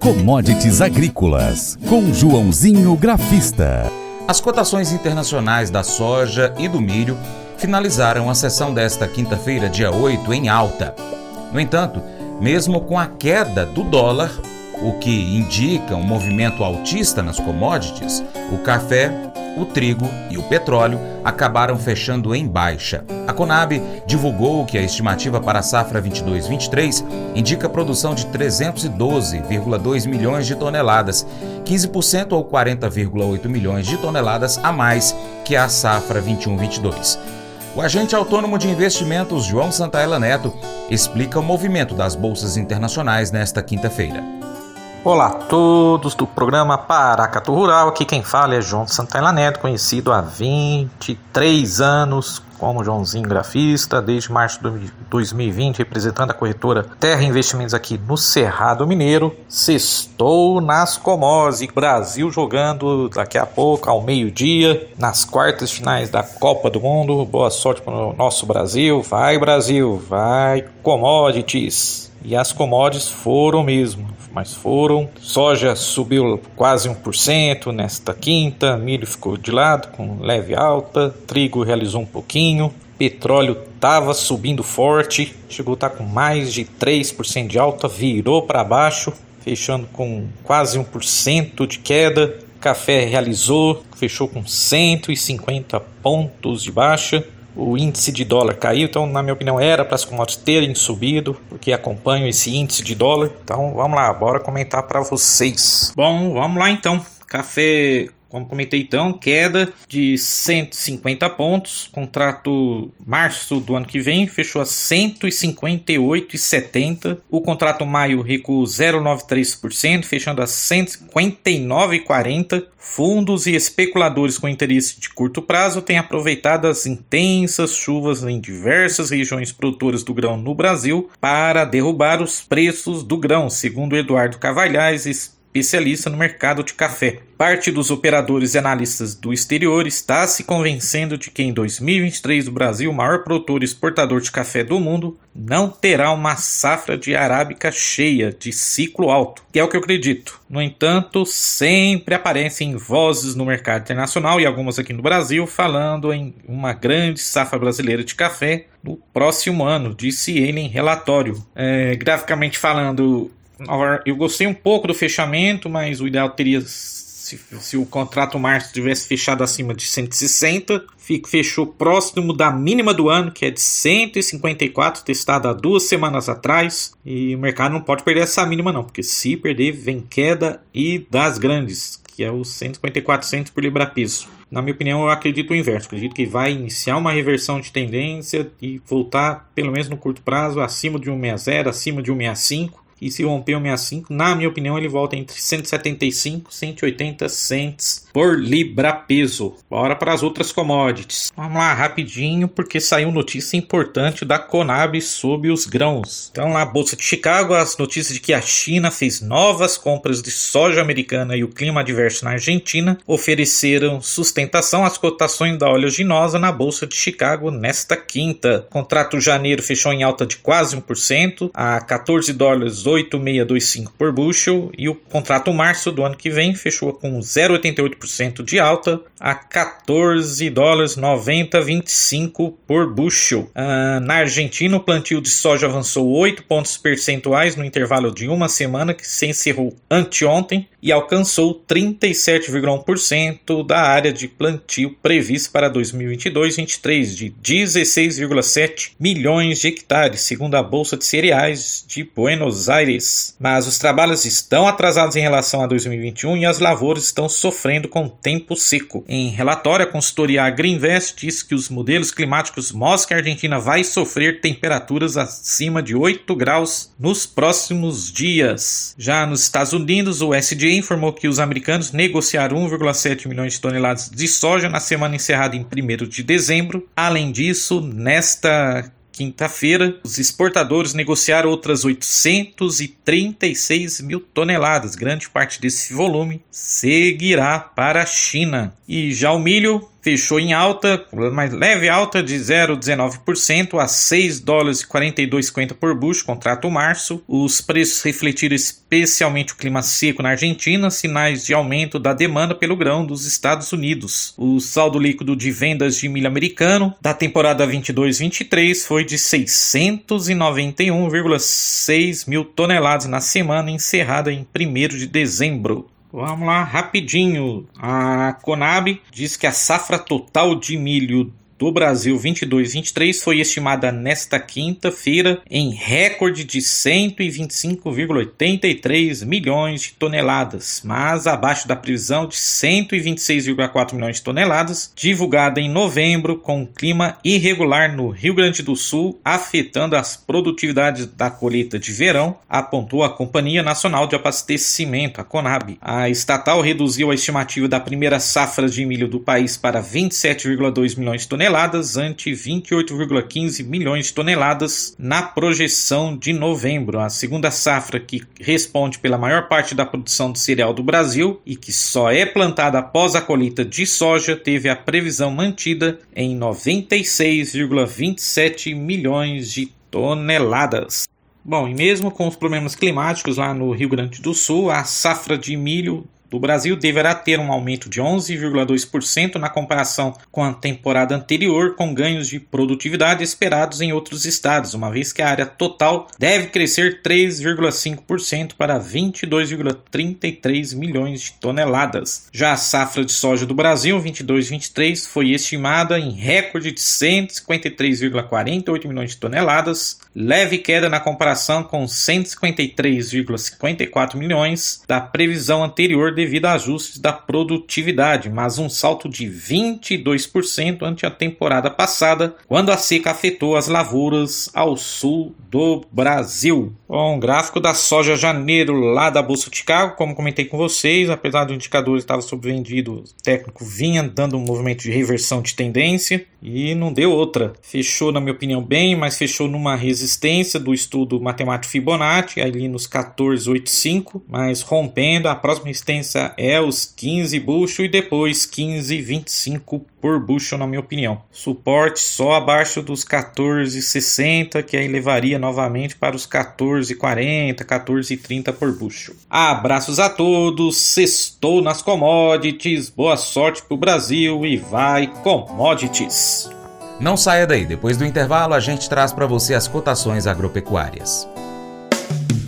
Commodities Agrícolas, com Joãozinho Grafista. As cotações internacionais da soja e do milho finalizaram a sessão desta quinta-feira, dia 8, em alta. No entanto, mesmo com a queda do dólar, o que indica um movimento altista nas commodities, o café, o trigo e o petróleo acabaram fechando em baixa. A Conab divulgou que a estimativa para a safra 22-23 indica produção de 312,2 milhões de toneladas, 15% ou 40,8 milhões de toneladas a mais que a safra 21-22. O agente autônomo de investimentos João Santaella Neto explica o movimento das bolsas internacionais nesta quinta-feira. Olá a todos do programa Paracatu Rural. Aqui quem fala é João Santana Neto, conhecido há 23 anos como Joãozinho Grafista, desde março de 2020, representando a corretora Terra Investimentos aqui no Cerrado Mineiro. Sextou nas Comós Brasil jogando daqui a pouco, ao meio-dia, nas quartas finais da Copa do Mundo. Boa sorte para o nosso Brasil. Vai, Brasil, vai, commodities. E as commodities foram mesmo mas foram. Soja subiu quase 1% nesta quinta, milho ficou de lado com leve alta, trigo realizou um pouquinho, petróleo estava subindo forte, chegou a estar com mais de 3% de alta, virou para baixo, fechando com quase 1% de queda. Café realizou, fechou com 150 pontos de baixa o índice de dólar caiu, então na minha opinião era para as commodities terem subido, porque acompanho esse índice de dólar. Então vamos lá, bora comentar para vocês. Bom, vamos lá então. Café como comentei então, queda de 150 pontos. Contrato março do ano que vem fechou a 158,70. O contrato maio recuou 0,93%, fechando a 159,40. Fundos e especuladores com interesse de curto prazo têm aproveitado as intensas chuvas em diversas regiões produtoras do grão no Brasil para derrubar os preços do grão, segundo Eduardo Cavalhais, especialista no mercado de café. Parte dos operadores e analistas do exterior está se convencendo de que em 2023 o Brasil, maior produtor e exportador de café do mundo, não terá uma safra de arábica cheia, de ciclo alto, que é o que eu acredito. No entanto, sempre aparecem vozes no mercado internacional e algumas aqui no Brasil falando em uma grande safra brasileira de café no próximo ano, disse ele em relatório. É, graficamente falando, eu gostei um pouco do fechamento, mas o ideal teria se, se, o contrato março tivesse fechado acima de 160, fechou próximo da mínima do ano, que é de 154, testada há duas semanas atrás. E o mercado não pode perder essa mínima, não, porque se perder, vem queda e das grandes, que é os 154 por libra piso. Na minha opinião, eu acredito o inverso. Acredito que vai iniciar uma reversão de tendência e voltar, pelo menos no curto prazo, acima de 160, acima de 165 e se romper o 65, na minha opinião, ele volta entre 175 e 180 cents por libra peso. Bora para as outras commodities. Vamos lá rapidinho, porque saiu notícia importante da Conab sobre os grãos. Então, na Bolsa de Chicago, as notícias de que a China fez novas compras de soja americana e o clima adverso na Argentina ofereceram sustentação às cotações da oleaginosa na Bolsa de Chicago nesta quinta. O contrato janeiro fechou em alta de quase 1%, a 14 dólares 0,8625 por bushel e o contrato março do ano que vem fechou com 0,88% de alta a 14 dólares 90,25 por bushel. Uh, na Argentina, o plantio de soja avançou 8 pontos percentuais no intervalo de uma semana, que se encerrou anteontem, e alcançou 37,1% da área de plantio prevista para 2022-23, de 16,7 milhões de hectares, segundo a Bolsa de Cereais de Buenos Aires. Mas os trabalhos estão atrasados em relação a 2021 e as lavouras estão sofrendo com tempo seco. Em relatório, a consultoria Agriinvest diz que os modelos climáticos mostram que a Argentina vai sofrer temperaturas acima de 8 graus nos próximos dias. Já nos Estados Unidos, o SDA informou que os americanos negociaram 1,7 milhões de toneladas de soja na semana encerrada em 1 de dezembro. Além disso, nesta quinta-feira, os exportadores negociaram outras 836 mil toneladas. Grande parte desse volume seguirá para a China. E já o milho fechou em alta, mais leve alta de 0,19% a 6 dólares e 42,50 por bushel, contrato março. Os preços refletiram especialmente o clima seco na Argentina, sinais de aumento da demanda pelo grão dos Estados Unidos. O saldo líquido de vendas de milho americano da temporada 22-23 foi de 691,6 mil toneladas na semana encerrada em 1 de dezembro. Vamos lá, rapidinho. A Conab diz que a safra total de milho do Brasil 22-23 foi estimada nesta quinta-feira em recorde de 125,83 milhões de toneladas, mas abaixo da previsão de 126,4 milhões de toneladas, divulgada em novembro, com clima irregular no Rio Grande do Sul, afetando as produtividades da colheita de verão, apontou a Companhia Nacional de Abastecimento, a Conab. A estatal reduziu a estimativa da primeira safra de milho do país para 27,2 milhões de toneladas toneladas ante 28,15 milhões de toneladas na projeção de novembro. A segunda safra, que responde pela maior parte da produção de cereal do Brasil e que só é plantada após a colheita de soja, teve a previsão mantida em 96,27 milhões de toneladas. Bom, e mesmo com os problemas climáticos lá no Rio Grande do Sul, a safra de milho do Brasil deverá ter um aumento de 11,2% na comparação com a temporada anterior, com ganhos de produtividade esperados em outros estados, uma vez que a área total deve crescer 3,5% para 22,33 milhões de toneladas. Já a safra de soja do Brasil 22-23 foi estimada em recorde de 153,48 milhões de toneladas, leve queda na comparação com 153,54 milhões da previsão anterior devido a ajustes da produtividade, mas um salto de 22% ante a temporada passada, quando a seca afetou as lavouras ao sul do Brasil. Bom, gráfico da soja janeiro lá da Bolsa de Chicago, como comentei com vocês, apesar do indicador estar subvendido, o técnico vinha dando um movimento de reversão de tendência e não deu outra. Fechou, na minha opinião, bem, mas fechou numa resistência do estudo matemático Fibonacci, ali nos 14,85, mas rompendo a próxima resistência é os 15 bucho e depois 15,25 por bushel, na minha opinião. Suporte só abaixo dos 14,60, que aí levaria novamente para os 14,40, 14,30 por bushel. Abraços a todos, sextou nas commodities, boa sorte pro Brasil e vai commodities! Não saia daí, depois do intervalo a gente traz para você as cotações agropecuárias.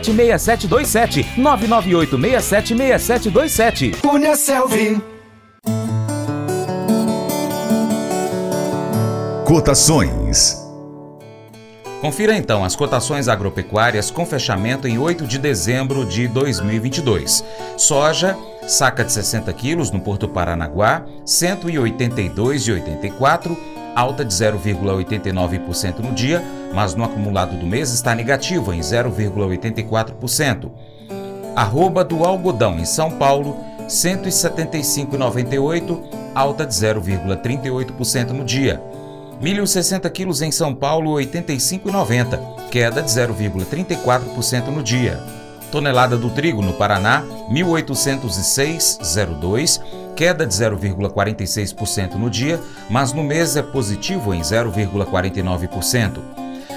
998676727 998676727 Cunha Selvi. Cotações. Confira então as cotações agropecuárias com fechamento em 8 de dezembro de 2022. Soja, saca de 60 quilos no Porto Paranaguá, R$ 182,84 alta de 0,89% no dia, mas no acumulado do mês está negativo em 0,84%. Arroba do algodão em São Paulo, 175,98, alta de 0,38% no dia. Milho 60 quilos em São Paulo, 85,90, queda de 0,34% no dia. Tonelada do trigo no Paraná, 1.806,02, queda de 0,46% no dia, mas no mês é positivo em 0,49%.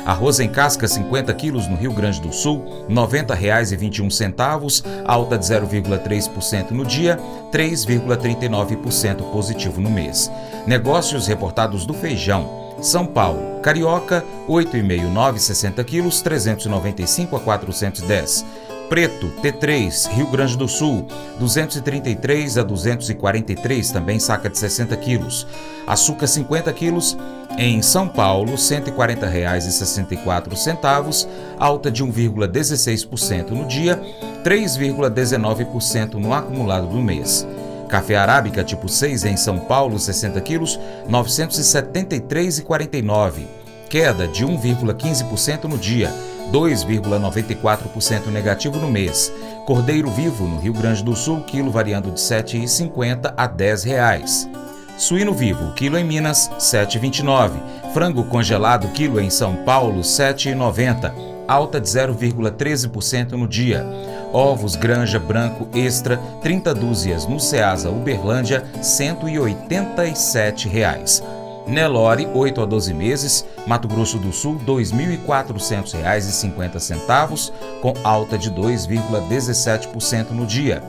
Arroz em casca 50 quilos no Rio Grande do Sul, R$ 90,21, alta de 0,3% no dia, 3,39% positivo no mês. Negócios reportados do feijão. São Paulo, Carioca, 8,5, 60 quilos, 395 a 410. Preto, T3, Rio Grande do Sul, 233 a 243, também saca de 60 quilos. Açúcar 50 quilos, em São Paulo, R$ 140,64, alta de 1,16% no dia, 3,19% no acumulado do mês. Café arábica tipo 6 em São Paulo, 60 quilos, 973,49. Queda de 1,15% no dia, 2,94% negativo no mês. Cordeiro vivo no Rio Grande do Sul, quilo variando de R$ 7,50 a 10 reais. Suíno vivo, quilo em Minas, 7,29. Frango congelado, quilo em São Paulo, 7,90. Alta de 0,13% no dia. Ovos Granja Branco Extra, 30 dúzias no Ceasa Uberlândia, 187 reais. Nelore, 8 a 12 meses, Mato Grosso do Sul, R$ 2.400,50, com alta de 2,17% no dia.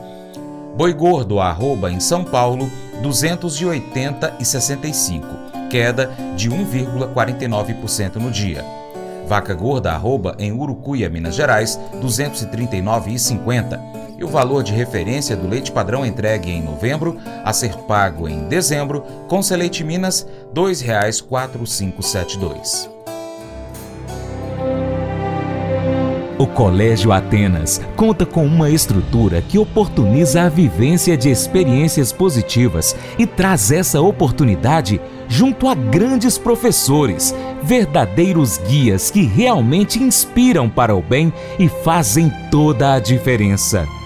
Boi gordo, arroba, em São Paulo, 280,65, queda de 1,49% no dia. Vaca gorda, arroba, em Urucuia, Minas Gerais, 239,50 e o valor de referência do leite padrão entregue em novembro a ser pago em dezembro com Seleite Minas R$ 2,4572. O Colégio Atenas conta com uma estrutura que oportuniza a vivência de experiências positivas e traz essa oportunidade junto a grandes professores, verdadeiros guias que realmente inspiram para o bem e fazem toda a diferença.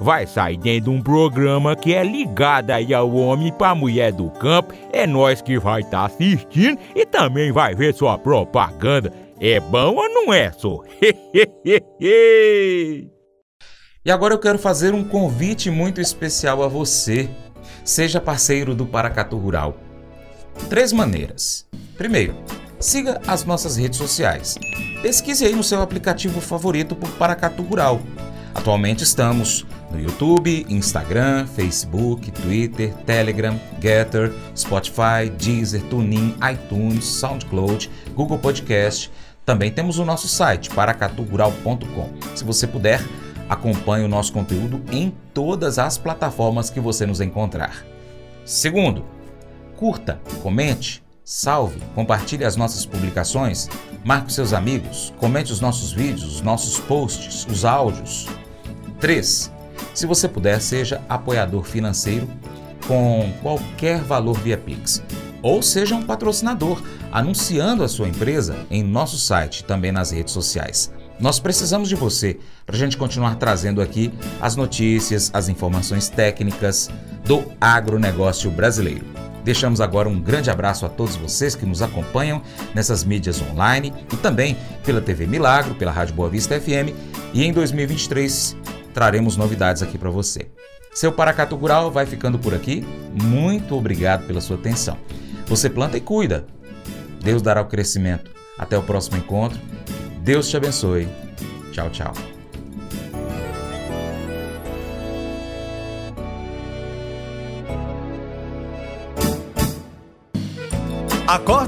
vai sair dentro de um programa que é ligado aí ao homem para mulher do campo. É nós que vai estar tá assistindo e também vai ver sua propaganda. É bom ou não é, só? E agora eu quero fazer um convite muito especial a você. Seja parceiro do Paracatu Rural. Três maneiras. Primeiro, siga as nossas redes sociais. Pesquise aí no seu aplicativo favorito por Paracatu Rural. Atualmente estamos no YouTube, Instagram, Facebook, Twitter, Telegram, Getter, Spotify, Deezer, TuneIn, iTunes, SoundCloud, Google Podcast. Também temos o nosso site paracatugural.com. Se você puder, acompanhe o nosso conteúdo em todas as plataformas que você nos encontrar. Segundo, curta, comente, salve, compartilhe as nossas publicações, marque seus amigos, comente os nossos vídeos, os nossos posts, os áudios. 3. Se você puder, seja apoiador financeiro com qualquer valor via Pix. Ou seja um patrocinador, anunciando a sua empresa em nosso site e também nas redes sociais. Nós precisamos de você para a gente continuar trazendo aqui as notícias, as informações técnicas do agronegócio brasileiro. Deixamos agora um grande abraço a todos vocês que nos acompanham nessas mídias online e também pela TV Milagro, pela Rádio Boa Vista FM e em 2023 traremos novidades aqui para você. Seu Paracatu Rural vai ficando por aqui. Muito obrigado pela sua atenção. Você planta e cuida. Deus dará o crescimento. Até o próximo encontro Deus te abençoe. Tchau, tchau.